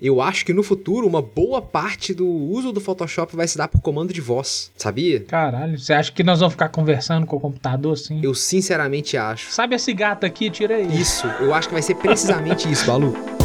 Eu acho que no futuro uma boa parte do uso do Photoshop vai se dar por comando de voz, sabia? Caralho, você acha que nós vamos ficar conversando com o computador assim? Eu sinceramente acho. Sabe esse gato aqui? Tira aí. Isso, eu acho que vai ser precisamente isso, Balu.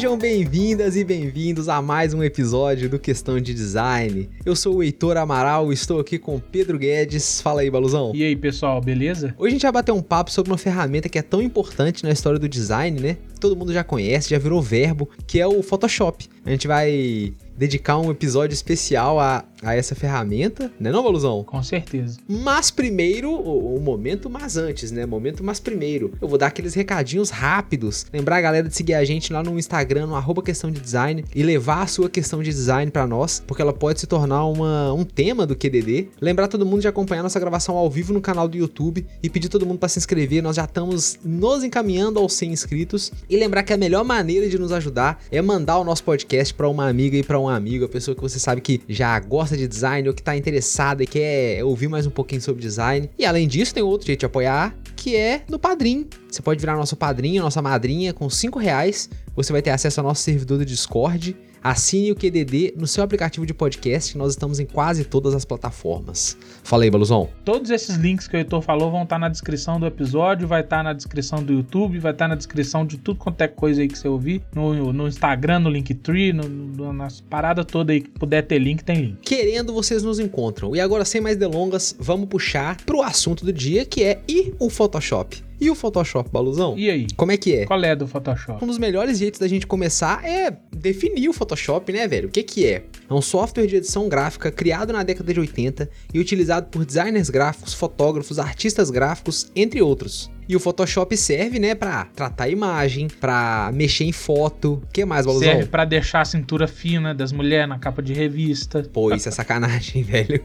Sejam bem-vindas e bem-vindos a mais um episódio do Questão de Design. Eu sou o Heitor Amaral e estou aqui com o Pedro Guedes. Fala aí, Baluzão. E aí, pessoal, beleza? Hoje a gente vai bater um papo sobre uma ferramenta que é tão importante na história do design, né? Todo mundo já conhece, já virou verbo, que é o Photoshop. A gente vai dedicar um episódio especial a, a essa ferramenta, né não, Baluzão? Com certeza. Mas primeiro, o, o, momento mas antes, né? Momento mas primeiro. Eu vou dar aqueles recadinhos rápidos. Lembrar a galera de seguir a gente lá no Instagram, no arroba questão de design, e levar a sua questão de design para nós, porque ela pode se tornar uma, um tema do QDD. Lembrar todo mundo de acompanhar nossa gravação ao vivo no canal do YouTube e pedir todo mundo para se inscrever. Nós já estamos nos encaminhando aos 100 inscritos. E lembrar que a melhor maneira de nos ajudar é mandar o nosso podcast para uma amiga e para um amigo, a pessoa que você sabe que já gosta de design ou que tá interessada e quer ouvir mais um pouquinho sobre design. E além disso, tem outro jeito de apoiar, que é no Padrim. Você pode virar nosso padrinho, nossa madrinha, com 5 reais. Você vai ter acesso ao nosso servidor do Discord Assine o QDD no seu aplicativo de podcast, nós estamos em quase todas as plataformas. Fala aí, Baluzão. Todos esses links que o Heitor falou vão estar na descrição do episódio, vai estar na descrição do YouTube, vai estar na descrição de tudo quanto é coisa aí que você ouvir, no, no Instagram, no Linktree, no, no, nas paradas todas aí que puder ter link, tem link. Querendo, vocês nos encontram. E agora, sem mais delongas, vamos puxar pro assunto do dia, que é e o Photoshop. E o Photoshop, Baluzão? E aí? Como é que é? Qual é do Photoshop? Um dos melhores jeitos da gente começar é definir o Photoshop, né, velho? O que que é? É um software de edição gráfica criado na década de 80 e utilizado por designers gráficos, fotógrafos, artistas gráficos, entre outros. E o Photoshop serve, né, pra tratar a imagem, pra mexer em foto. O que mais, Baluzão? Serve pra deixar a cintura fina das mulheres na capa de revista. Pô, isso é sacanagem, velho.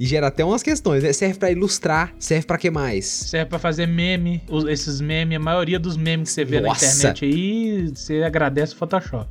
e gera até umas questões, né? Serve pra ilustrar, serve pra que mais? Serve pra fazer meme. Esses memes, a maioria dos memes que você vê Nossa. na internet aí, você agradece o Photoshop.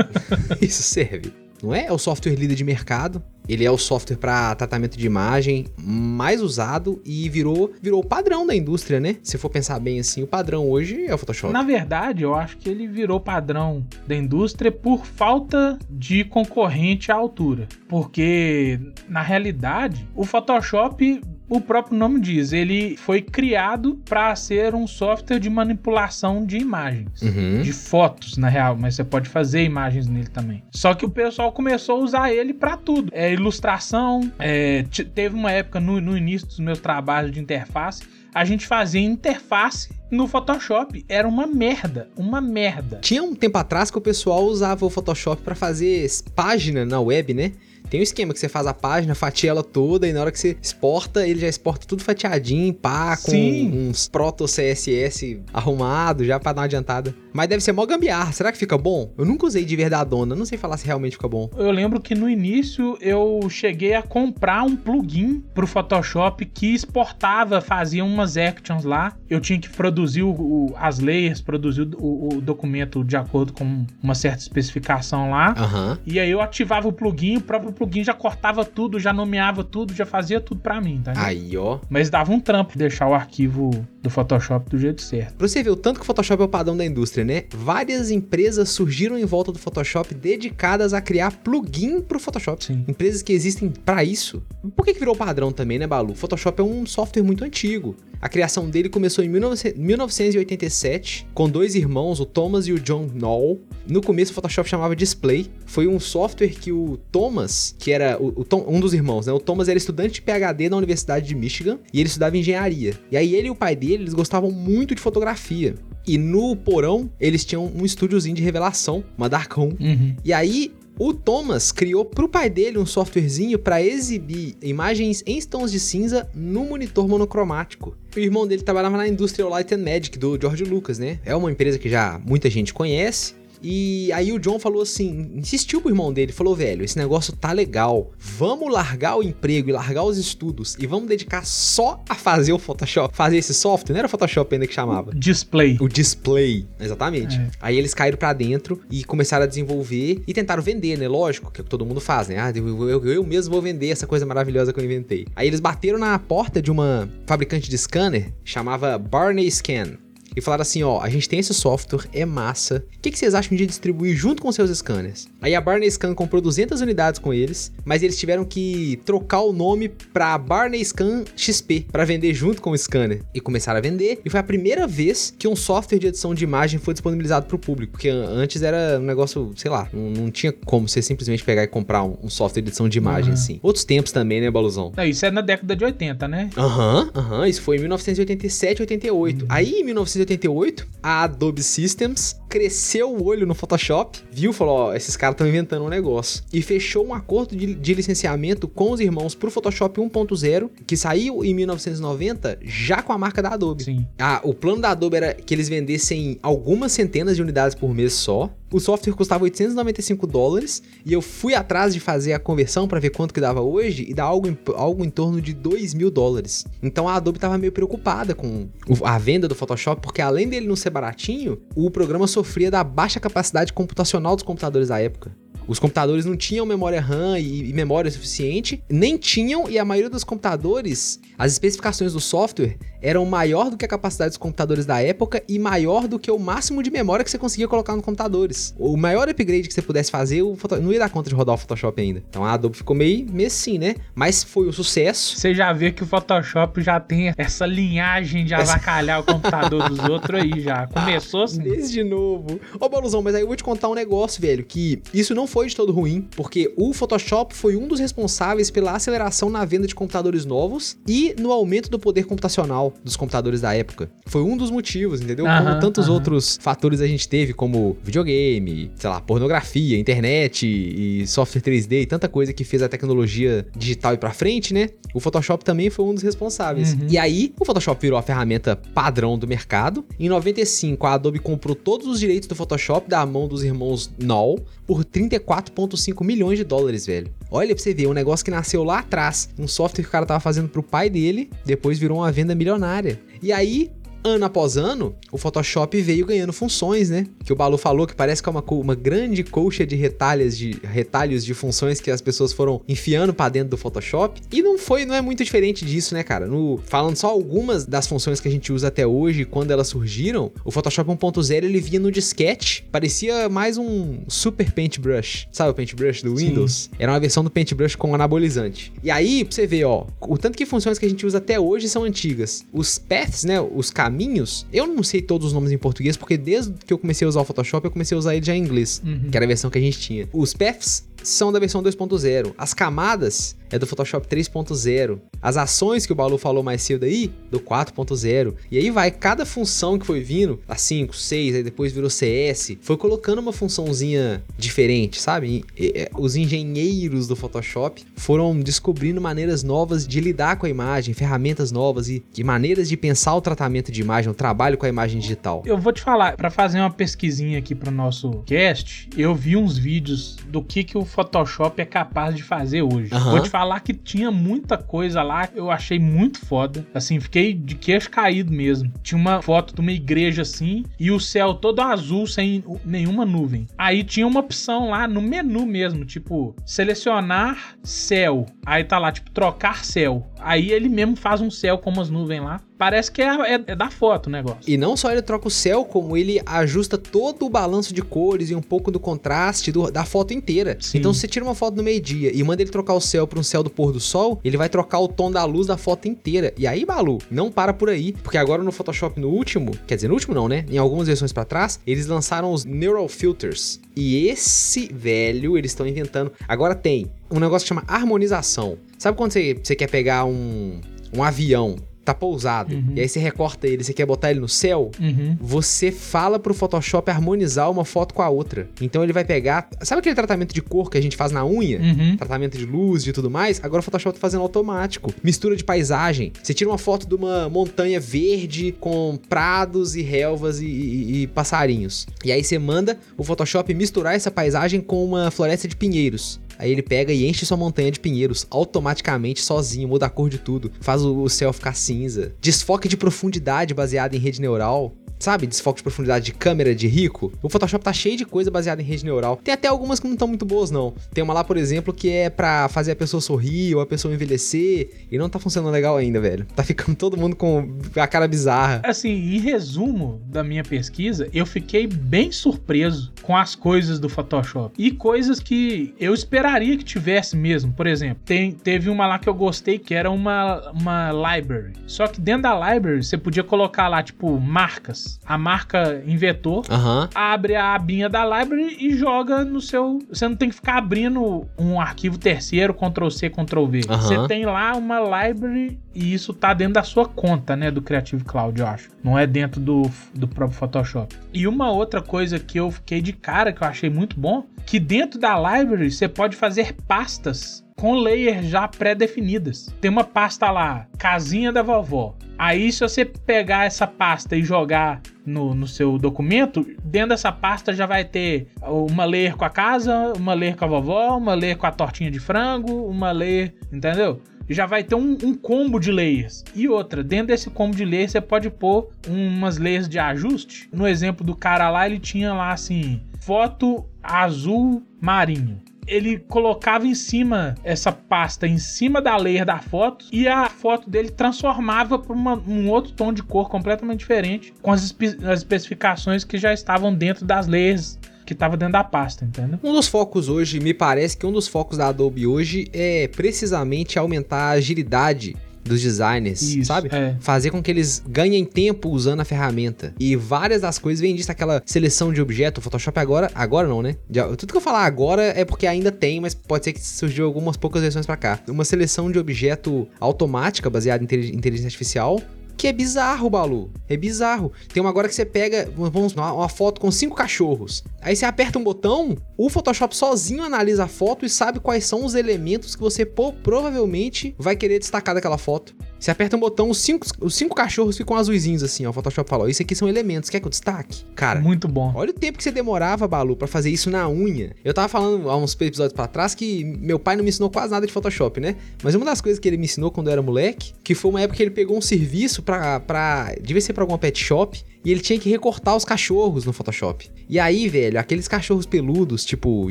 isso serve. Não é? É o software líder de mercado. Ele é o software para tratamento de imagem mais usado e virou virou o padrão da indústria, né? Se for pensar bem assim, o padrão hoje é o Photoshop. Na verdade, eu acho que ele virou padrão da indústria por falta de concorrente à altura. Porque, na realidade, o Photoshop o próprio nome diz, ele foi criado para ser um software de manipulação de imagens, uhum. de fotos, na real, mas você pode fazer imagens nele também. Só que o pessoal começou a usar ele para tudo. É ilustração, é, teve uma época no, no início dos meus trabalhos de interface, a gente fazia interface no Photoshop. Era uma merda, uma merda. Tinha um tempo atrás que o pessoal usava o Photoshop para fazer página na web, né? Tem um esquema que você faz a página, fatia ela toda e na hora que você exporta, ele já exporta tudo fatiadinho, pá, com Sim. uns proto CSS arrumado já pra dar uma adiantada. Mas deve ser mó gambiarra. Será que fica bom? Eu nunca usei de verdadona, não sei falar se realmente fica bom. Eu lembro que no início eu cheguei a comprar um plugin pro Photoshop que exportava, fazia umas actions lá. Eu tinha que produzir o, o, as layers, produzir o, o, documento de acordo com uma certa especificação lá. Uhum. E aí eu ativava o plugin, o próprio plugin já cortava tudo, já nomeava tudo, já fazia tudo para mim, tá? Aí, ó. Mas dava um trampo deixar o arquivo do Photoshop do jeito certo. Pra você ver o tanto que o Photoshop é o padrão da indústria, né? Várias empresas surgiram em volta do Photoshop dedicadas a criar plugin pro Photoshop. Sim. Empresas que existem para isso. Por que, que virou padrão também, né, Balu? Photoshop é um software muito antigo. A criação dele começou em 1987, com dois irmãos, o Thomas e o John Knoll. No começo, o Photoshop chamava Display. Foi um software que o Thomas, que era o, o Tom, um dos irmãos, né? O Thomas era estudante de PhD na Universidade de Michigan e ele estudava engenharia. E aí ele e o pai dele, eles gostavam muito de fotografia. E no porão, eles tinham um estúdiozinho de revelação, uma dark room. Uhum. E aí, o Thomas criou para o pai dele um softwarezinho para exibir imagens em tons de cinza no monitor monocromático. O irmão dele trabalhava na Industrial Light and Magic do George Lucas, né? É uma empresa que já muita gente conhece. E aí o John falou assim, insistiu pro irmão dele, falou, velho, esse negócio tá legal. Vamos largar o emprego e largar os estudos e vamos dedicar só a fazer o Photoshop, fazer esse software. Não era Photoshop ainda que chamava. Display. O display, exatamente. É. Aí eles caíram para dentro e começaram a desenvolver e tentaram vender, né? Lógico, que é o que todo mundo faz, né? Ah, eu, eu, eu mesmo vou vender essa coisa maravilhosa que eu inventei. Aí eles bateram na porta de uma fabricante de scanner, chamava Barney Scan e falaram assim: ó, a gente tem esse software, é massa. O que, que vocês acham de distribuir junto com seus scanners? Aí a Barney Scan comprou 200 unidades com eles, mas eles tiveram que trocar o nome pra Barney Scan XP para vender junto com o scanner. E começaram a vender, e foi a primeira vez que um software de edição de imagem foi disponibilizado pro público, porque antes era um negócio, sei lá, não, não tinha como você simplesmente pegar e comprar um, um software de edição de imagem uhum. assim. Outros tempos também, né, Baluzão? É, isso é na década de 80, né? Aham, uhum, aham, uhum, isso foi em 1987, 88. Uhum. Aí em 1988 1988, a Adobe Systems cresceu o olho no Photoshop, viu, falou, ó, esses caras estão inventando um negócio. E fechou um acordo de, de licenciamento com os irmãos pro Photoshop 1.0, que saiu em 1990, já com a marca da Adobe. Sim. Ah, o plano da Adobe era que eles vendessem algumas centenas de unidades por mês só. O software custava 895 dólares e eu fui atrás de fazer a conversão para ver quanto que dava hoje e dá algo em, algo em torno de 2 mil dólares. Então a Adobe estava meio preocupada com a venda do Photoshop, porque além dele não ser baratinho, o programa sofria da baixa capacidade computacional dos computadores da época. Os computadores não tinham memória RAM e, memória suficiente, nem tinham, e a maioria dos computadores, as especificações do software eram maior do que a capacidade dos computadores da época e maior do que o máximo de memória que você conseguia colocar nos computadores. O maior upgrade que você pudesse fazer, o não ia dar conta de rodar o Photoshop ainda. Então a Adobe ficou meio, meio assim, né? Mas foi um sucesso. Você já vê que o Photoshop já tem essa linhagem de avacalhar o computador dos outros aí já. Começou assim. Desde novo. Ô, Baluzão, mas aí eu vou te contar um negócio, velho, que isso não foi de todo ruim, porque o Photoshop foi um dos responsáveis pela aceleração na venda de computadores novos e no aumento do poder computacional dos computadores da época. Foi um dos motivos, entendeu? como tantos outros fatores a gente teve, como videogame, sei lá, pornografia, internet e software 3D e tanta coisa que fez a tecnologia digital ir pra frente, né? O Photoshop também foi um dos responsáveis. Uhum. E aí, o Photoshop virou a ferramenta padrão do mercado. Em 95, a Adobe comprou todos os direitos do Photoshop da mão dos irmãos Knoll por 34,5 milhões de dólares, velho. Olha pra você ver, um negócio que nasceu lá atrás, um software que o cara tava fazendo pro pai dele, depois virou uma venda milionária. E aí, ano após ano, o Photoshop veio ganhando funções, né? Que o Balu falou que parece que é uma, uma grande colcha de retalhos, de retalhos de funções que as pessoas foram enfiando para dentro do Photoshop. E não foi, não é muito diferente disso, né, cara? No, falando só algumas das funções que a gente usa até hoje, quando elas surgiram, o Photoshop 1.0 ele vinha no disquete, parecia mais um super paintbrush. Sabe o paintbrush do Windows? Sim. Era uma versão do paintbrush com anabolizante. E aí, pra você ver, ó, o tanto que funções que a gente usa até hoje são antigas. Os paths, né, os caminhos caminhos, eu não sei todos os nomes em português, porque desde que eu comecei a usar o Photoshop, eu comecei a usar ele já em inglês, uhum. que era a versão que a gente tinha. Os paths são da versão 2.0. As camadas é do Photoshop 3.0. As ações que o Balu falou mais cedo aí, do 4.0. E aí vai, cada função que foi vindo, a 5, 6, aí depois virou CS, foi colocando uma funçãozinha diferente, sabe? E, e, os engenheiros do Photoshop foram descobrindo maneiras novas de lidar com a imagem, ferramentas novas e, e maneiras de pensar o tratamento de imagem, o trabalho com a imagem digital. Eu vou te falar, para fazer uma pesquisinha aqui para o nosso cast, eu vi uns vídeos do que, que o Photoshop é capaz de fazer hoje. Uhum. Vou te falar que tinha muita coisa lá, eu achei muito foda. Assim, fiquei de queixo caído mesmo. Tinha uma foto de uma igreja assim e o céu todo azul sem nenhuma nuvem. Aí tinha uma opção lá no menu mesmo, tipo, selecionar céu. Aí tá lá, tipo, trocar céu. Aí ele mesmo faz um céu com umas nuvens lá. Parece que é, é, é, da foto o negócio. E não só ele troca o céu, como ele ajusta todo o balanço de cores e um pouco do contraste do, da foto inteira. Sim. Então, se você tira uma foto no meio-dia e manda ele trocar o céu para um céu do pôr do sol, ele vai trocar o tom da luz da foto inteira. E aí, Balu, não para por aí, porque agora no Photoshop no último, quer dizer, no último não, né? Em algumas versões para trás, eles lançaram os Neural Filters. E esse velho, eles estão inventando. Agora tem um negócio que chama harmonização. Sabe quando você, você quer pegar um, um avião tá pousado. Uhum. E aí você recorta ele, você quer botar ele no céu, uhum. você fala pro Photoshop harmonizar uma foto com a outra. Então ele vai pegar. Sabe aquele tratamento de cor que a gente faz na unha? Uhum. Tratamento de luz e tudo mais? Agora o Photoshop tá fazendo automático. Mistura de paisagem. Você tira uma foto de uma montanha verde com prados e relvas e, e, e passarinhos. E aí você manda o Photoshop misturar essa paisagem com uma floresta de pinheiros. Aí ele pega e enche sua montanha de pinheiros automaticamente, sozinho, muda a cor de tudo, faz o céu ficar cinza. Desfoque de profundidade baseado em rede neural sabe, desfoque de profundidade de câmera de rico, o Photoshop tá cheio de coisa baseada em rede neural. Tem até algumas que não estão muito boas, não. Tem uma lá, por exemplo, que é para fazer a pessoa sorrir ou a pessoa envelhecer e não tá funcionando legal ainda, velho. Tá ficando todo mundo com a cara bizarra. Assim, em resumo da minha pesquisa, eu fiquei bem surpreso com as coisas do Photoshop e coisas que eu esperaria que tivesse mesmo. Por exemplo, tem, teve uma lá que eu gostei que era uma, uma library. Só que dentro da library você podia colocar lá, tipo, marcas a marca inventou, uhum. abre a abinha da library e joga no seu. Você não tem que ficar abrindo um arquivo terceiro, Ctrl C, Ctrl V. Uhum. Você tem lá uma library e isso tá dentro da sua conta, né, do Creative Cloud, eu acho. Não é dentro do, do próprio Photoshop. E uma outra coisa que eu fiquei de cara, que eu achei muito bom, que dentro da library você pode fazer pastas com layers já pré-definidas. Tem uma pasta lá, casinha da vovó. Aí, se você pegar essa pasta e jogar no, no seu documento, dentro dessa pasta já vai ter uma layer com a casa, uma layer com a vovó, uma layer com a tortinha de frango, uma layer, entendeu? Já vai ter um, um, combo de layers. E outra, dentro desse combo de layers você pode pôr umas layers de ajuste. No exemplo do cara lá, ele tinha lá assim, foto azul marinho ele colocava em cima essa pasta em cima da layer da foto e a foto dele transformava para um outro tom de cor completamente diferente com as, espe as especificações que já estavam dentro das layers que estava dentro da pasta, entendeu? Um dos focos hoje, me parece que um dos focos da Adobe hoje é precisamente aumentar a agilidade dos designers, Isso, sabe? É. Fazer com que eles ganhem tempo usando a ferramenta. E várias das coisas vêm disso, aquela seleção de objeto. O Photoshop agora, agora não, né? Tudo que eu falar agora é porque ainda tem, mas pode ser que surgiu algumas poucas versões para cá. Uma seleção de objeto automática baseada em inteligência artificial que é bizarro, Balu. É bizarro. Tem uma agora que você pega, vamos lá, uma foto com cinco cachorros. Aí você aperta um botão, o Photoshop sozinho analisa a foto e sabe quais são os elementos que você provavelmente vai querer destacar daquela foto. Você aperta um botão, os cinco, os cinco cachorros ficam azuisinhos assim, ó. O Photoshop falou: Isso aqui são elementos, quer que eu destaque? Cara, muito bom. Olha o tempo que você demorava, Balu, para fazer isso na unha. Eu tava falando há uns episódios para trás que meu pai não me ensinou quase nada de Photoshop, né? Mas uma das coisas que ele me ensinou quando eu era moleque, que foi uma época que ele pegou um serviço pra. pra devia ser pra alguma pet shop, e ele tinha que recortar os cachorros no Photoshop. E aí, velho, aqueles cachorros peludos, tipo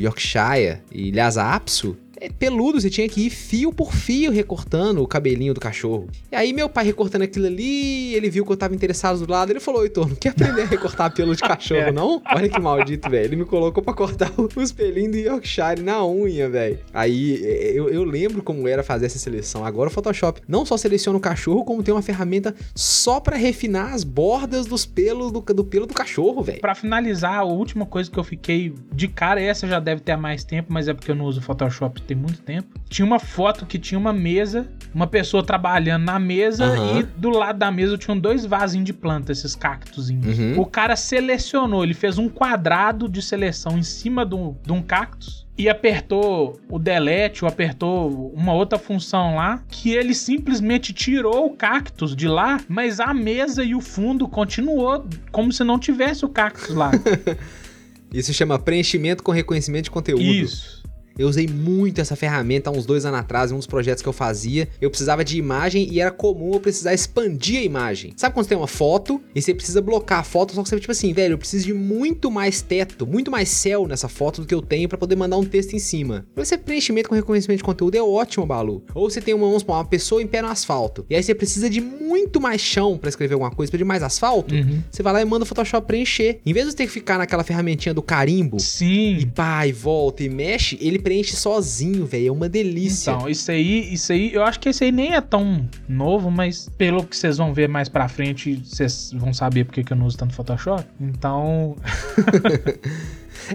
Yorkshire e Lhasa Apso, peludo, você tinha que ir fio por fio recortando o cabelinho do cachorro. E aí meu pai recortando aquilo ali, ele viu que eu tava interessado do lado, ele falou, Heitor, não quer aprender a recortar pelo de cachorro, é. não? Olha que maldito, velho. Ele me colocou pra cortar os pelinhos do Yorkshire na unha, velho. Aí eu, eu lembro como era fazer essa seleção. Agora o Photoshop não só seleciona o cachorro, como tem uma ferramenta só para refinar as bordas dos pelos do, do pelo do cachorro, velho. Para finalizar, a última coisa que eu fiquei de cara, essa já deve ter há mais tempo, mas é porque eu não uso Photoshop tem muito tempo. Tinha uma foto que tinha uma mesa, uma pessoa trabalhando na mesa uhum. e do lado da mesa tinham dois vasinhos de planta, esses cactozinhos. Uhum. O cara selecionou, ele fez um quadrado de seleção em cima de um, de um cactus e apertou o delete ou apertou uma outra função lá que ele simplesmente tirou o cactus de lá, mas a mesa e o fundo continuou como se não tivesse o cactus lá. Isso chama preenchimento com reconhecimento de conteúdo. Isso. Eu usei muito essa ferramenta há uns dois anos atrás, em um dos projetos que eu fazia. Eu precisava de imagem e era comum eu precisar expandir a imagem. Sabe quando você tem uma foto e você precisa blocar a foto, só que você tipo assim, velho, eu preciso de muito mais teto, muito mais céu nessa foto do que eu tenho para poder mandar um texto em cima. Pra você preenchimento com reconhecimento de conteúdo é ótimo, Balu. Ou você tem uma, uma pessoa em pé no asfalto, e aí você precisa de muito mais chão para escrever alguma coisa, precisa de mais asfalto, uhum. você vai lá e manda o Photoshop preencher. Em vez de você ter que ficar naquela ferramentinha do carimbo, Sim. e pá, e volta e mexe, ele preenche sozinho, velho. É uma delícia. Então, isso aí, isso aí, eu acho que esse aí nem é tão novo, mas pelo que vocês vão ver mais pra frente, vocês vão saber porque que eu não uso tanto Photoshop. Então.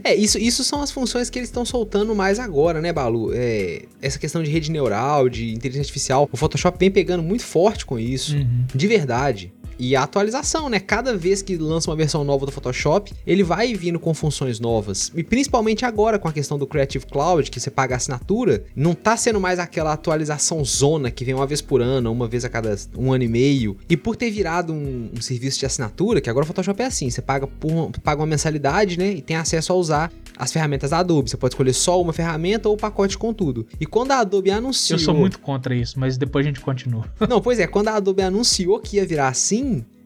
É, isso, isso são as funções que eles estão soltando mais agora, né, Balu? É, essa questão de rede neural, de inteligência artificial, o Photoshop vem pegando muito forte com isso, Uhum. de verdade. E a atualização, né? Cada vez que lança uma versão nova do Photoshop, ele vai vindo com funções novas. E principalmente agora com a questão do Creative Cloud, que você paga a assinatura, não tá sendo mais aquela atualização zona que vem uma vez por ano, uma vez a cada um ano e meio. E por ter virado um, um serviço de assinatura, que agora o Photoshop é assim, você paga, por, paga uma mensalidade, né? E tem acesso a usar as ferramentas da Adobe. Você pode escolher só uma ferramenta ou o pacote com tudo. E quando a Adobe anunciou... Eu sou muito contra isso, mas depois a gente continua. Não, pois é, quando a Adobe anunciou que ia virar assim,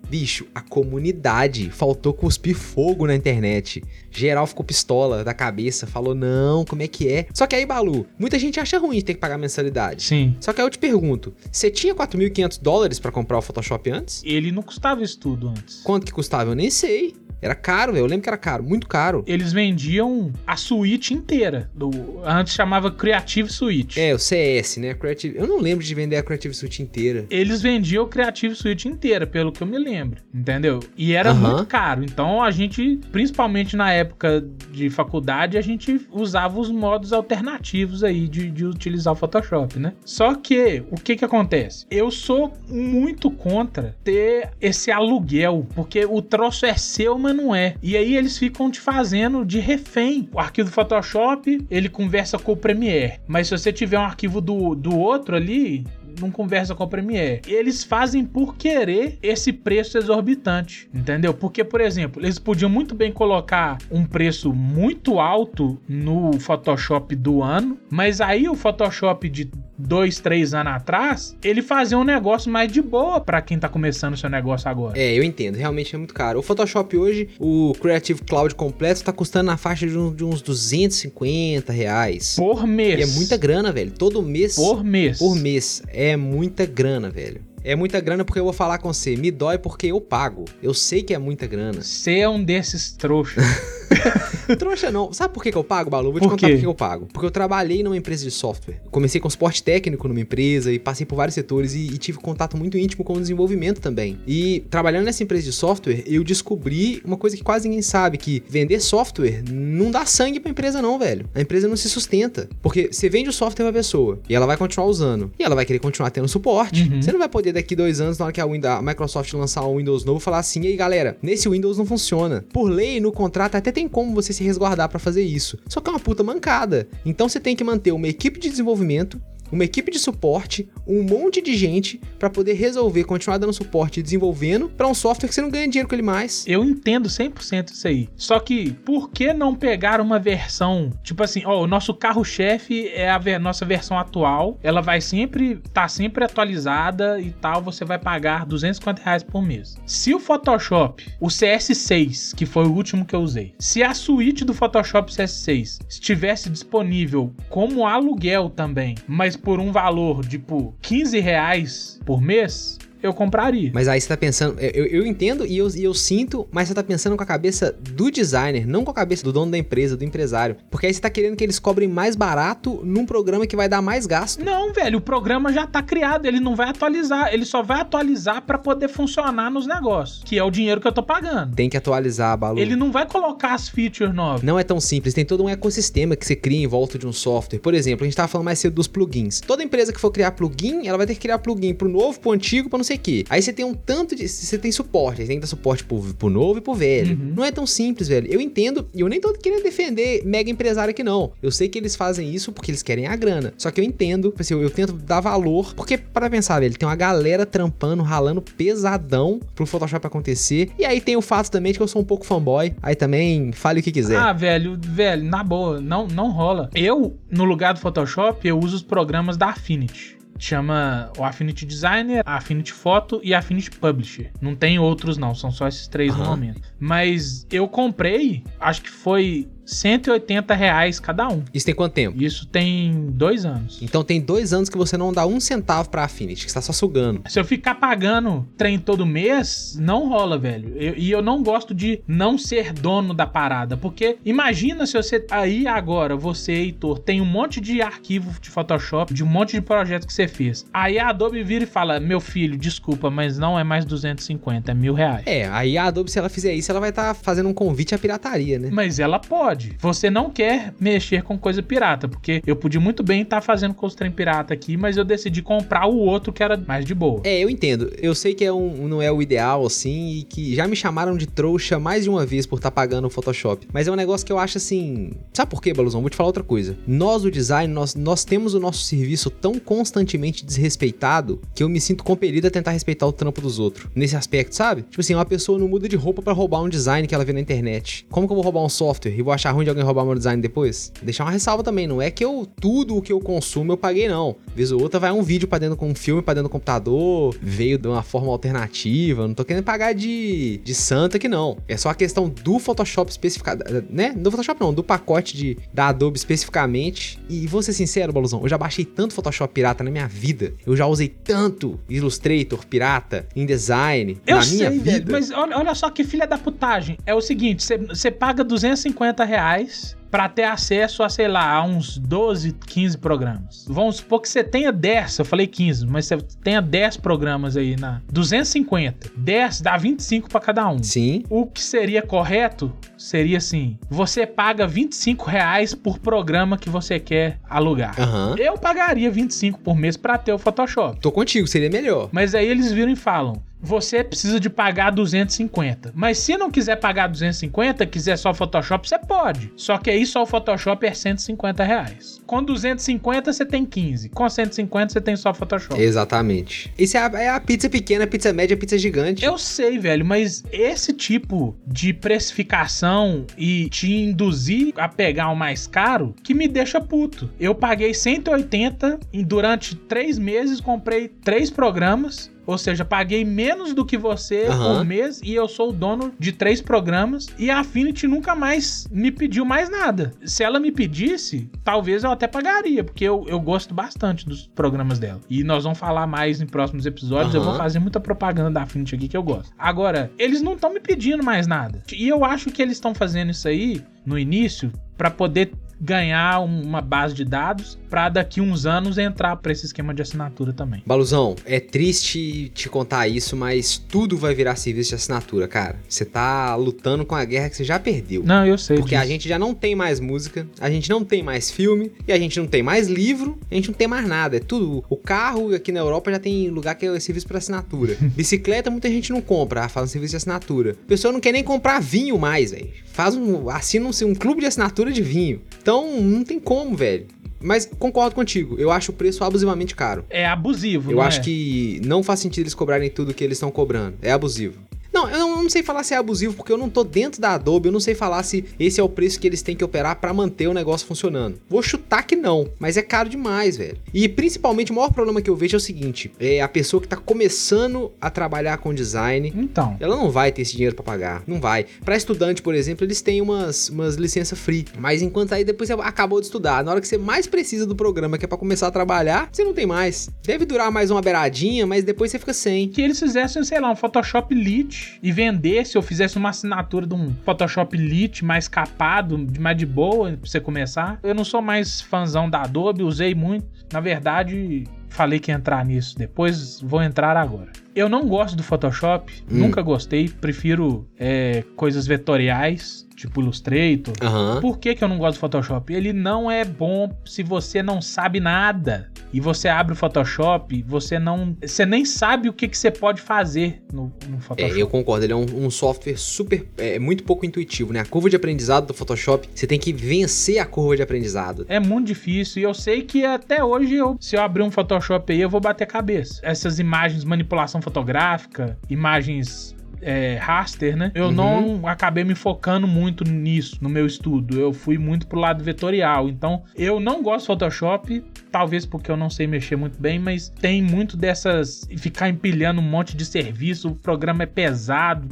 bicho, a comunidade faltou cuspir fogo na internet. Geral ficou pistola da cabeça, falou: não, como é que é? Só que aí, Balu, muita gente acha ruim ter que pagar mensalidade. Sim. Só que aí eu te pergunto: você tinha 4.500 dólares pra comprar o Photoshop antes? Ele não custava isso tudo antes. Quanto que custava? Eu nem sei. Era caro, velho. Eu lembro que era caro, muito caro. Eles vendiam a suíte inteira. Do, antes chamava Creative Suite. É, o CS, né? Creative. Eu não lembro de vender a Creative Suite inteira. Eles vendiam o Creative Suite inteira, pelo que eu me lembro. Entendeu? E era muito caro. Então a gente, principalmente na época de faculdade, a gente usava os modos alternativos aí de, de utilizar o Photoshop, né? Só que, o que que acontece? Eu sou muito contra ter esse aluguel, porque o troço é seu, mas não é. E aí eles ficam te fazendo de refém. O arquivo do Photoshop, ele conversa com o Premiere. Mas se você tiver um arquivo do, do outro ali, não conversa com o Premiere. Eles fazem por querer esse preço exorbitante, entendeu? Porque, por exemplo, eles podiam muito bem colocar um preço muito alto no Photoshop do ano, mas aí o Photoshop de dois, três anos atrás, ele fazia um negócio mais de boa pra quem tá começando o seu negócio agora. É, eu entendo, realmente é muito caro. O Photoshop hoje, o Creative Cloud completo, tá custando na faixa de, um- de uns 250 reais. Por mês. E é muita grana, velho. Todo mês. Por mês. por mês. É muita grana, velho. É muita grana porque eu vou falar com você. Me dói porque eu pago. Eu sei que é muita grana. Você é um desses trouxas. Trouxa não. Sabe por que, que eu pago, Balu? Vou te Por contar quê? por que eu pago. Porque eu trabalhei numa empresa de software. Comecei com suporte técnico numa empresa e passei por vários setores e, e tive contato muito íntimo com o desenvolvimento também. E trabalhando nessa empresa de software, eu descobri uma coisa que quase ninguém sabe, que vender software não dá sangue pra empresa não, velho. A empresa não se sustenta. Porque você vende o software pra pessoa e ela vai continuar usando. E ela vai querer continuar tendo suporte. Uhum. Você não vai poder daqui dois anos, na hora que a, Windows, a Microsoft lançar um Windows novo, falar assim, e aí galera, nesse Windows não funciona. Por lei, no contrato, até tem como você se resguardar pra fazer isso. Só que é uma puta mancada. Então você tem que manter uma equipe de desenvolvimento, uma equipe de suporte, um monte de gente pra poder resolver, continuar dando suporte e desenvolvendo pra um software que você não ganha dinheiro com ele mais. Eu entendo 100% isso aí. Só que, por que não pegar uma versão? Tipo assim, ó, o nosso carro-chefe é a ver- nossa versão atual. Ela vai sempre, tá sempre atualizada e tal. Você vai pagar 250 reais por mês. Se o Photoshop, o CS6, que foi o último que eu usei, se a suíte do Photoshop CS6 estivesse disponível como aluguel também, mas por um valor, tipo, 15 reais por mês, eu compraria. Mas aí você tá pensando, eu, eu entendo e eu, e eu sinto, mas você tá pensando com a cabeça do designer, não com a cabeça do dono da empresa, do empresário. Porque aí você tá querendo que eles cobrem mais barato num programa que vai dar mais gasto. Não, velho, o programa já tá criado, ele não vai atualizar, ele só vai atualizar pra poder funcionar nos negócios, que é o dinheiro que eu tô pagando. Tem que atualizar, Balu. Ele não vai colocar as features novas. Não é tão simples, tem todo um ecossistema que você cria em volta de um software. Por exemplo, a gente tava falando mais cedo dos plugins. Toda empresa que for criar plugin, ela vai ter que criar plugin pro novo, pro antigo, pra não sei o quê. Aí você tem um tanto de. Você tem suporte, aí tem que dar suporte pro, pro novo e pro velho. Uhum. Não é tão simples, velho. Eu entendo, e eu nem tô querendo defender mega empresário aqui, não. Eu sei que eles fazem isso porque eles querem a grana. Só que eu entendo, assim, eu, eu tento dar valor, porque, para pensar, velho, tem uma galera trampando, ralando pesadão pro Photoshop acontecer. E aí tem o fato também de que eu sou um pouco fanboy. Aí também fale o que quiser. Ah, velho, velho, na boa, não, não rola. Eu, no lugar do Photoshop, eu uso os programas da Affinity. Chama o Affinity Designer, a Affinity Photo e a Affinity Publisher. Não tem outros, não, são só esses três no Aham. momento. Mas eu comprei, acho que foi 180 reais cada um. Isso tem quanto tempo? Isso tem dois anos. Então tem dois anos que você não dá um centavo pra Affinity, que você tá só sugando. Se eu ficar pagando trem todo mês, não rola, velho. Eu- e eu não gosto de não ser dono da parada. Porque imagina se você aí agora, você, Heitor, tem um monte de arquivo de Photoshop, de um monte de projeto que você fez. Aí a Adobe vira e fala: Meu filho, desculpa, mas não é mais 250, é mil reais. É, aí a Adobe, se ela fizer isso, ela vai estar fazendo um convite à pirataria, né? Mas ela pode. Pode. Você não quer mexer com coisa pirata, porque eu podia muito bem estar tá fazendo com os trem pirata aqui, mas eu decidi comprar o outro que era mais de boa. É, eu entendo. Eu sei que é um, não é o ideal, assim, e que já me chamaram de trouxa mais de uma vez por estar tá pagando o Photoshop. Mas é um negócio que eu acho assim. Sabe por quê, Baluzão? Vou te falar outra coisa. Nós, do design, nós, nós temos o nosso serviço tão constantemente desrespeitado que eu me sinto compelido a tentar respeitar o trampo dos outros. Nesse aspecto, sabe? Tipo assim, uma pessoa não muda de roupa para roubar um design que ela vê na internet. Como que eu vou roubar um software e vou achar ruim de alguém roubar meu design depois? Deixar uma ressalva também, não é que eu tudo o que eu consumo eu paguei não. Vez ou outra vai um vídeo para dentro com um filme para dentro do computador, veio de uma forma alternativa, não tô querendo pagar de, de santa que não. É só a questão do Photoshop especificado, né? Do Photoshop não, do pacote de da Adobe especificamente. E vou ser sincero, Baluzão, eu já baixei tanto Photoshop pirata na minha vida. Eu já usei tanto Illustrator pirata, InDesign, eu na sei, minha vida. Velho, mas olha, olha só que filha da putagem. É o seguinte, você paga 250 reais para ter acesso a, sei lá, a uns 12, 15 programas. Vamos supor que você tenha 10, eu falei 15, mas você tenha 10 programas aí na 250. 10 dá 25 para cada um. Sim. O que seria correto seria assim: você paga 25 reais por programa que você quer alugar. Uhum. Eu pagaria 25 por mês para ter o Photoshop. Tô contigo, seria melhor. Mas aí eles viram e falam: você precisa de pagar 250. Mas se não quiser pagar 250, quiser só Photoshop, você pode. Só que aí só o Photoshop é 150 reais. Com 250 você tem 15. Com 150 você tem só Photoshop. Exatamente. Isso é a, é a pizza pequena, pizza média, pizza gigante. Eu sei, velho, mas esse tipo de precificação e te induzir a pegar o mais caro que me deixa puto. Eu paguei 180 e durante três meses comprei três programas ou seja, paguei menos do que você uhum. por mês e eu sou o dono de três programas e a Affinity nunca mais me pediu mais nada. Se ela me pedisse, talvez eu até pagaria, porque eu, eu gosto bastante dos programas dela. E nós vamos falar mais em próximos episódios. Uhum. Eu vou fazer muita propaganda da Affinity aqui que eu gosto. Agora, eles não estão me pedindo mais nada. E eu acho que eles estão fazendo isso aí no início para poder ganhar uma base de dados para daqui uns anos entrar para esse esquema de assinatura também. Baluzão, é triste te contar isso, mas tudo vai virar serviço de assinatura, cara. Você tá lutando com a guerra que você já perdeu. Não, eu sei. Porque disso. a gente já não tem mais música, a gente não tem mais filme, e a gente não tem mais livro, a gente não tem mais nada. É tudo. O carro aqui na Europa já tem lugar que é serviço para assinatura. Bicicleta muita gente não compra, faz um serviço de assinatura. A pessoa não quer nem comprar vinho mais, velho. Faz um. Assina um, um clube de assinatura de vinho. Então, não tem como, velho. Mas concordo contigo, eu acho o preço abusivamente caro. É abusivo, Eu acho é? que não faz sentido eles cobrarem tudo que eles estão cobrando. É abusivo. Não, eu não, sei falar se é abusivo, porque eu não tô dentro da Adobe, eu não sei falar se esse é o preço que eles têm que operar para manter o negócio funcionando. Vou chutar que não, mas é caro demais, velho. E principalmente o maior problema que eu vejo é o seguinte: é a pessoa que tá começando a trabalhar com design. Então. Ela não vai ter esse dinheiro para pagar. Não vai. Para estudante, por exemplo, eles têm umas, umas licença free. Mas enquanto aí depois você acabou de estudar, na hora que você mais precisa do programa, que é para começar a trabalhar, você não tem mais. Deve durar mais uma beiradinha, mas depois você fica sem. Que eles fizessem, sei lá, um Photoshop Lite e vendesse ou fizesse uma assinatura de um Photoshop Lite mais capado, mais de boa, pra você começar. Eu não sou mais fãzão da Adobe, usei muito. Na verdade, falei que ia entrar nisso depois, vou entrar agora. Eu não gosto do Photoshop, hum. nunca gostei, prefiro é, coisas vetoriais, tipo Illustrator. Uhum. Por que, que eu não gosto do Photoshop? Ele não é bom se você não sabe nada. E você abre o Photoshop, você não. Você nem sabe o que, que você pode fazer no, no Photoshop. É, eu concordo. Ele é um, um software super. É muito pouco intuitivo, né? A curva de aprendizado do Photoshop, você tem que vencer a curva de aprendizado. É muito difícil. E eu sei que até hoje, eu, se eu abrir um Photoshop aí, eu vou bater cabeça. Essas imagens, manipulação fotográfica, imagens é, raster, né? Eu uhum. não acabei me focando muito nisso no meu estudo. Eu fui muito pro lado vetorial. Então, eu não gosto de Photoshop, talvez porque eu não sei mexer muito bem, mas tem muito dessas. ficar empilhando um monte de serviço. O programa é pesado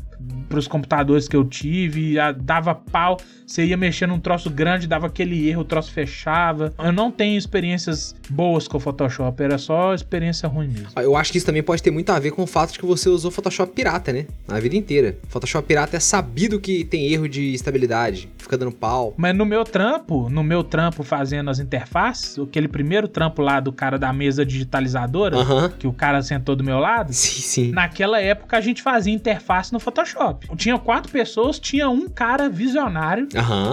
para os computadores que eu tive, dava pau. Você ia mexer num troço grande, dava aquele erro, o troço fechava. Eu não tenho experiências boas com o Photoshop, era só experiência ruim mesmo. Eu acho que isso também pode ter muito a ver com o fato de que você usou Photoshop pirata, né? A vida inteira. Photoshop pirata é sabido que tem erro de estabilidade. Fica dando pau. Mas no meu trampo, no meu trampo fazendo as interfaces, aquele primeiro trampo lá do cara da mesa digitalizadora, que o cara sentou do meu lado, Sim, sim. naquela época a gente fazia interface no Photoshop. Tinha quatro pessoas, tinha um cara visionário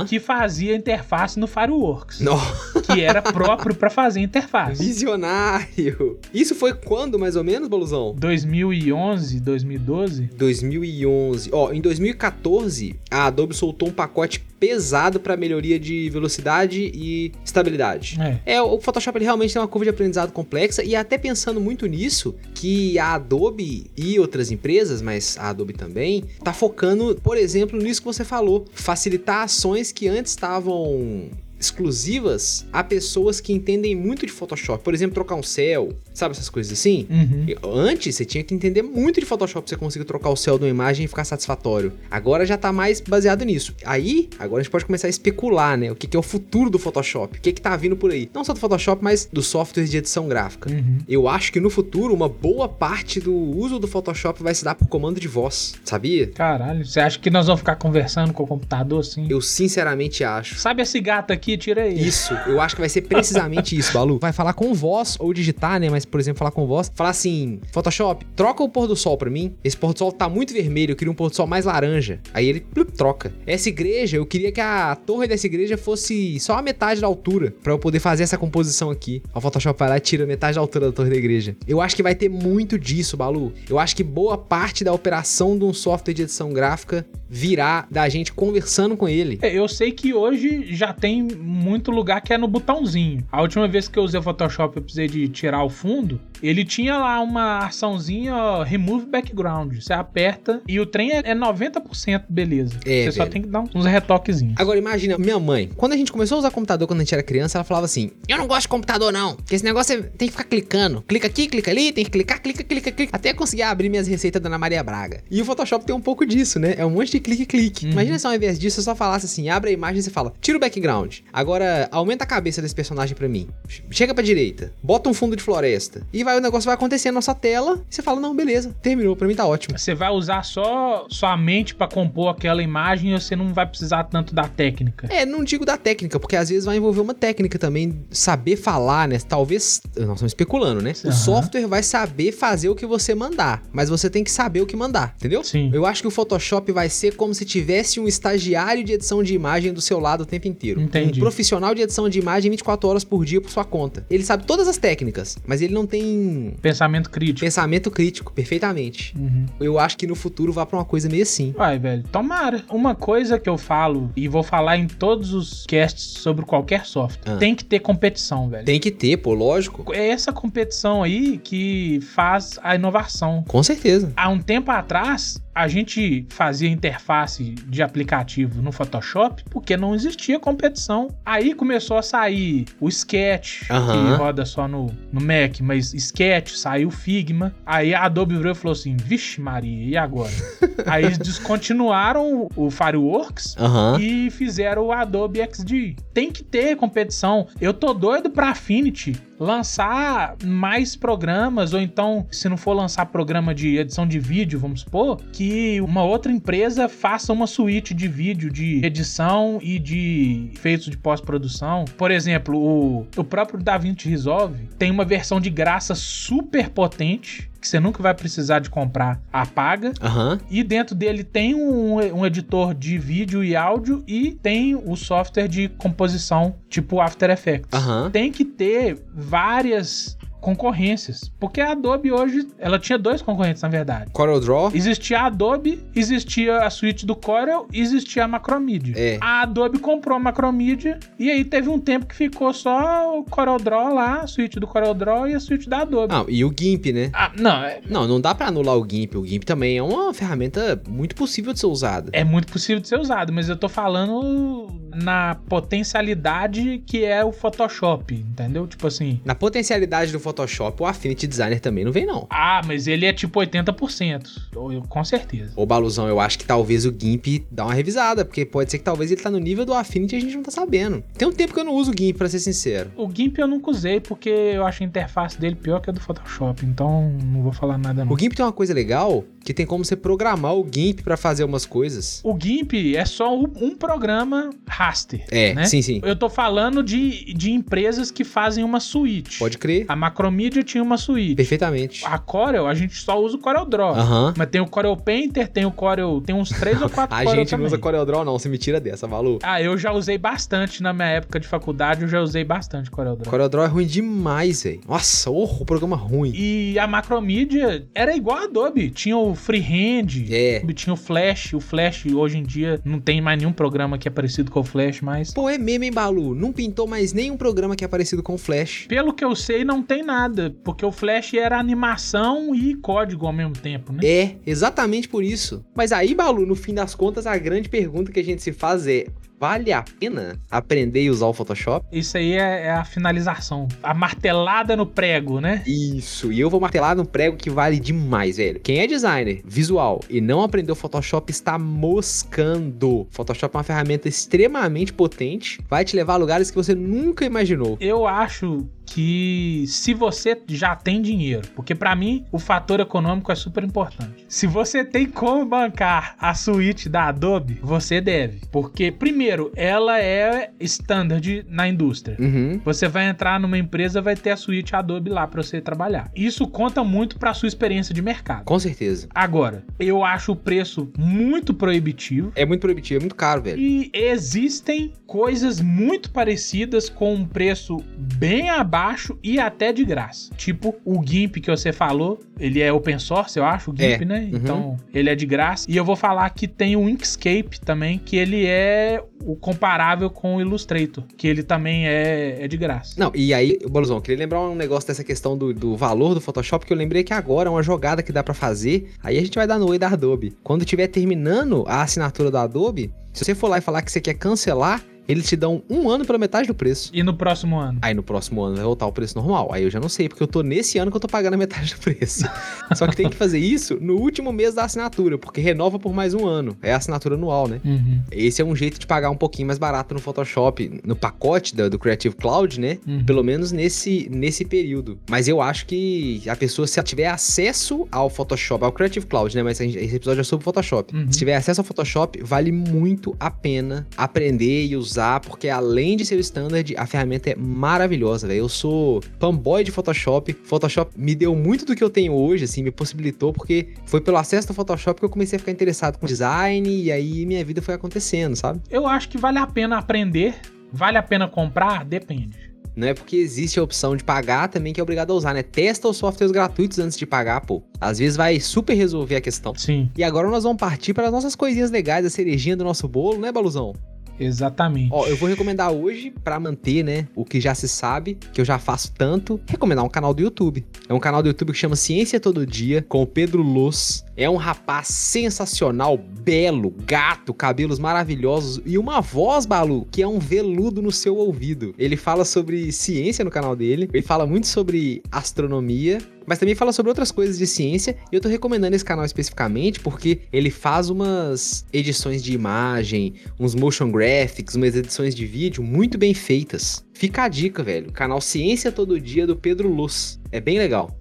que fazia interface no Fireworks, Nó, que era próprio pra fazer interface. visionário. Isso foi quando, mais ou menos, Boluzão? 2011, 2012, 2011. Ó, em 2014, a Adobe soltou um pacote pesado para melhoria de velocidade e estabilidade. é. É, o Photoshop ele realmente tem uma curva de aprendizado complexa e até pensando muito nisso, que a Adobe e outras empresas, mas a Adobe também, tá focando, por exemplo, nisso que você falou, facilitar ações que antes estavam exclusivas a pessoas que entendem muito de Photoshop. Por exemplo, trocar um céu, sabe essas coisas assim? Uhum. Antes você tinha que entender muito de Photoshop pra você conseguir trocar o céu de uma imagem e ficar satisfatório. Agora já tá mais baseado nisso. Aí, agora a gente pode começar a especular, né? O que, que é o futuro do Photoshop? O que, que tá vindo por aí? Não só do Photoshop, mas dos softwares de edição gráfica. Uhum. Eu acho que no futuro, uma boa parte do uso do Photoshop vai se dar por comando de voz, sabia? Caralho, você acha que nós vamos ficar conversando com o computador assim? Eu sinceramente acho. Sabe esse gato aqui? Tira aí. Isso, eu acho que vai ser precisamente isso, Balu. Vai falar com voz ou digitar, né? Mas, por exemplo, falar com voz. Falar assim: Photoshop, troca o pôr do sol pra mim. Esse pôr do sol tá muito vermelho, eu queria um pôr do sol mais laranja. Aí ele plup, troca. Essa igreja, eu queria que a torre dessa igreja fosse só a metade da altura, pra eu poder fazer essa composição aqui. O Photoshop vai lá e tira metade da altura da torre da igreja. Eu acho que vai ter muito disso, Balu. Eu acho que boa parte da operação de um software de edição gráfica virá da gente conversando com ele. É, Eu sei que hoje já tem muito lugar que é no botãozinho. A última vez que eu usei o Photoshop, eu precisei de tirar o fundo. Ele tinha lá uma açãozinha ó, Remove Background. Você aperta e o trem é é 90% beleza. É, Você só velho. tem que dar uns retoquezinhos. Agora imagina, minha mãe, quando a gente começou a usar computador quando a gente era criança, ela falava assim: Eu não gosto de computador, não. Porque esse negócio é- tem que ficar clicando. Clica aqui, clica ali, tem que clicar, clica, clica, clica. Até conseguir abrir minhas receitas da Ana Maria Braga. E o Photoshop tem um pouco disso, né? É um monte de clique, clique. Uhum. Imagina se ao invés disso eu só falasse assim: abre a imagem e você fala, tira o background. Agora aumenta a cabeça desse personagem pra mim. Chega pra direita, bota um fundo de floresta. E vai, o negócio vai acontecer na nossa tela. E você fala: Não, beleza, terminou, pra mim tá ótimo. Você vai usar só sua mente pra compor aquela imagem e você não vai precisar tanto da técnica. É, não digo da técnica, porque às vezes vai envolver uma técnica também, saber falar, né? Talvez, nós estamos especulando, né? O Aham. software vai saber fazer o que você mandar, mas você tem que saber o que mandar, entendeu? Sim. Eu acho que o Photoshop vai ser como se tivesse um estagiário de edição de imagem do seu lado o tempo inteiro. Entendi. Um profissional de edição de imagem 24 horas por dia por sua conta. Ele sabe todas as técnicas, mas ele não tem Pensamento crítico. pensamento crítico, perfeitamente. Uhum. Eu acho que no futuro vai pra uma coisa meio assim. Vai, velho. Tomara. Uma coisa que eu falo e vou falar em todos os casts sobre qualquer software. Ah. Tem que ter competição, velho. Tem que ter, pô, lógico. É essa competição aí que faz a inovação. Com certeza. Há um tempo atrás, a gente fazia interface de aplicativo no Photoshop porque não existia competição. Aí começou a sair o Sketch, Aham. que roda só no, no Mac, mas Sketch, saiu o Figma. Aí a Adobe virou e falou assim: Vixe, Maria, e agora? Aí eles descontinuaram o Fireworks Aham. e fizeram o Adobe XD. Tem que ter competição. Eu tô doido pra Affinity lançar mais programas, ou então, se não for lançar programa de edição de vídeo, vamos supor, que uma outra empresa faça uma suíte de vídeo de edição e de efeitos de pós-produção. Por exemplo, o, o próprio DaVinci Resolve tem uma versão de graça super potente. Que você nunca vai precisar de comprar a paga. Aham. E dentro dele tem um, um editor de vídeo e áudio e tem o software de composição, tipo After Effects. Aham. Tem que ter várias concorrências. Porque a Adobe hoje, ela tinha dois concorrentes, na verdade. Corel Draw. Existia a Adobe, existia a suíte do Corel e existia a Macromedia. É. A Adobe comprou a Macromedia e aí teve um tempo que ficou só o Corel Draw lá, a suíte do Corel Draw e a suíte da Adobe. Ah, e o GIMP, né? Ah, não, é, Não, não dá pra anular o GIMP. O GIMP também é uma ferramenta muito possível de ser usada. é muito possível de ser usado, mas eu tô falando na potencialidade que é o Photoshop, entendeu? Tipo assim, Na potencialidade do Photoshop, o Affinity Designer também não vem, não. ah, mas ele é tipo 80%. Eu- eu- Com certeza. Ô, Baluzão, eu acho que talvez o GIMP dá uma revisada, porque pode ser que talvez ele tá no nível do Affinity e a gente não tá sabendo. Tem um tempo que eu não uso o GIMP, pra ser sincero. O GIMP eu nunca usei porque eu acho a interface dele pior que a do Photoshop, então não vou falar nada não. O GIMP tem uma coisa legal, que tem como você programar o GIMP para fazer umas coisas. O GIMP é só um programa raster. É, né? sim, sim. Eu tô falando de, de empresas que fazem uma suíte. Pode crer. A Macromedia tinha uma suíte. Perfeitamente. A Corel, a gente só usa o Corel Draw. Aham. Mas tem o Corel Painter, tem o Corel. Tem uns três ou quatro A Corel gente não também. usa CorelDRAW, não. Você me tira dessa, Valu. Ah, eu já usei bastante na minha época de faculdade, eu já usei bastante Corel Draw. CorelDRAW é ruim demais, velho. Nossa, oh, o programa ruim. E a Macromedia era igual a Adobe. Tinha o Freehand, É. tinha o Flash. O Flash, hoje em dia, não tem mais nenhum programa que é parecido com o Flash, mas... Pô, é meme, hein, Balu? Não pintou mais nenhum programa que é parecido com o Flash. Pelo que eu sei, não tem nada. Porque o Flash era animação e código ao mesmo tempo, né? É, exatamente por isso. Mas aí, Balu, no fim das contas, a grande pergunta que a gente se faz é: vale a pena aprender e usar o Photoshop? Isso aí é, é a finalização. A martelada no prego, né? Isso, e eu vou martelar no prego que vale demais, velho. Quem é designer visual e não aprendeu Photoshop está moscando. Photoshop é uma ferramenta extremamente potente, vai te levar a lugares que você nunca imaginou. Eu acho que se você já tem dinheiro, porque pra mim o fator econômico é super importante. Se você tem como bancar a suíte da Adobe, você deve, porque primeiro, ela é standard na indústria. Uhum. Você vai entrar numa empresa, vai ter a suíte Adobe lá pra você trabalhar. Isso conta muito pra sua experiência de mercado. Com certeza. Agora, eu acho o preço muito proibitivo. É muito proibitivo, é muito caro, velho. E existem coisas muito parecidas com um preço bem abaixo e até de graça. Tipo o GIMP que você falou, ele é open source, eu acho, o GIMP, É, né? uhum. Então, ele é de graça. E eu vou falar que tem o Inkscape também, que ele é o comparável com o Illustrator, que ele também é, é de graça. Não, e aí, Boluzão, queria lembrar um negócio dessa questão do, do valor do Photoshop, que eu lembrei que agora é uma jogada que dá pra fazer. Aí a gente vai dar no oi da Adobe. Quando tiver terminando a assinatura da Adobe, se você for lá e falar que você quer cancelar, eles te dão um ano pela metade do preço. E no próximo ano? Aí no próximo ano vai voltar o preço normal. Aí eu já não sei, porque eu tô nesse ano que eu tô pagando a metade do preço. Só que tem que fazer isso no último mês da assinatura, porque renova por mais um ano. É a assinatura anual, né? Uhum, Esse é um jeito de pagar um pouquinho mais barato no Photoshop, no pacote da- do Creative Cloud, né? uhum. Pelo menos nesse, nesse período. Mas eu acho que a pessoa, se ela tiver acesso ao Photoshop, ao Creative Cloud, né? Mas gente- esse episódio é sobre Photoshop. Uhum. Se tiver acesso ao Photoshop, vale muito a pena aprender e usar, porque além de ser o standard, a ferramenta é maravilhosa, velho. Eu sou fanboy de Photoshop. Photoshop me deu muito do que eu tenho hoje, assim, me possibilitou, porque foi pelo acesso ao Photoshop que eu comecei a ficar interessado com design e aí minha vida foi acontecendo, sabe? Eu acho que vale a pena aprender. Vale a pena comprar? Depende. Não é porque existe a opção de pagar também que é obrigado a usar, né? Testa os softwares gratuitos antes de pagar, pô. Às vezes vai super resolver a questão. Sim, E agora nós vamos partir para as nossas coisinhas legais, a cerejinha do nosso bolo, né, Baluzão? Exatamente. Ó, eu vou recomendar hoje, pra manter, né, o que já se sabe, que eu já faço tanto, recomendar um canal do YouTube. É um canal do YouTube que chama Ciência Todo Dia, com o Pedro Luz. É um rapaz sensacional, belo, gato, cabelos maravilhosos e uma voz, Balu, que é um veludo no seu ouvido. Ele fala sobre ciência no canal dele, ele fala muito sobre astronomia, mas também fala sobre outras coisas de ciência. E eu tô recomendando esse canal especificamente porque ele faz umas edições de imagem, uns motion graphics, umas edições de vídeo muito bem feitas. Fica a dica, velho. Canal Ciência Todo Dia do Pedro Luz. É bem legal.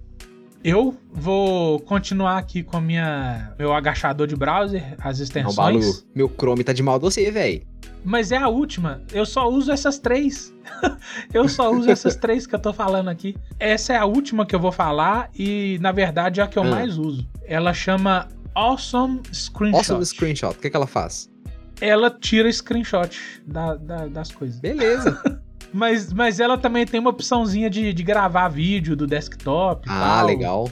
Eu vou continuar aqui com minha meu agachador de browser, as Não, extensões. Balu, meu Chrome tá de mal de você, velho. Mas é a última. Eu só uso essas três. eu só uso essas três que eu tô falando aqui. Essa é a última que eu vou falar e, na verdade, é a que eu Ah. mais uso. Ela chama Awesome Screenshot. Awesome Screenshot. O que, que ela faz? Ela tira screenshot da- da- das coisas. Beleza. Mas, mas ela também tem uma opçãozinha de, de gravar vídeo do desktop. ah, tal. legal.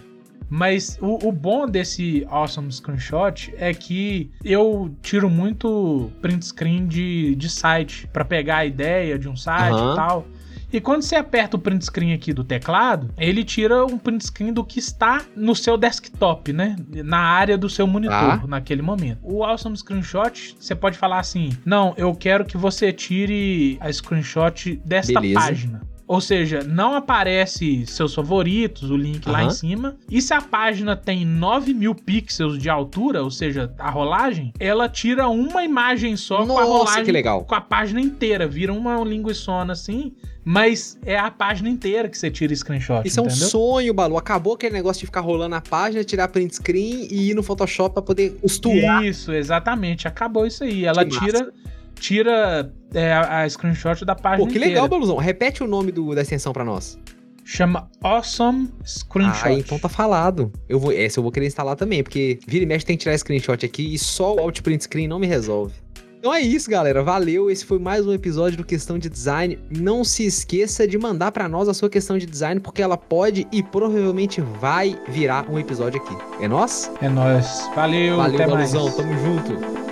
Mas o, o bom desse Awesome Screenshot é que eu tiro muito print screen de, de site pra pegar a ideia de um site Aham. e tal. E quando você aperta o print screen aqui do teclado, ele tira um print screen do que está no seu desktop, né? Na área do seu monitor, Ah. naquele momento. O Awesome Screenshot, você pode falar assim: não, eu quero que você tire a screenshot desta Beleza. página. Ou seja, não aparece seus favoritos, o link lá Aham. em cima. E se a página tem 9 mil pixels de altura, ou seja, a rolagem, ela tira uma imagem só com a Nossa, rolagem. que legal. Com a página inteira. Vira uma linguiçona assim, mas é a página inteira que você tira screenshot. Isso é um sonho, Balu. Acabou aquele negócio de ficar rolando a página, tirar print screen e ir no Photoshop pra poder costurar. Isso, exatamente. Acabou isso aí. Ela Que tira, tira é, a, a screenshot da página Pô, que inteira. legal, Baluzão. Repete o nome do- da extensão pra nós. Chama Awesome Screenshot. Ah, então tá falado. Eu vou, essa eu vou querer instalar também, porque vira e mexe tem que tirar screenshot aqui e só o Alt Print Screen não me resolve. Então é isso, galera. Valeu. Esse foi mais um episódio do Questão de Design. Não se esqueça de mandar pra nós a sua questão de design, porque ela pode e provavelmente vai virar um episódio aqui. É nós? É nóis. Valeu, Valeu, até mais. Baluzão. Tamo junto.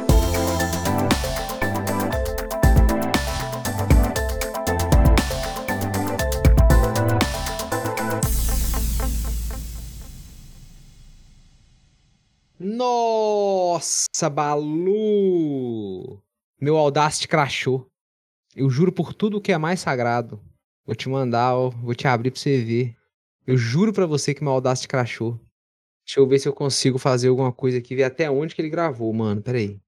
Nossa, Balu! Meu Audacity crashou. Eu juro por tudo que é mais sagrado. Vou te mandar, ó, vou te abrir pra você ver. Eu juro pra você que meu Audacity crashou. Deixa eu ver se eu consigo fazer alguma coisa aqui, ver até onde que ele gravou, mano. Pera aí.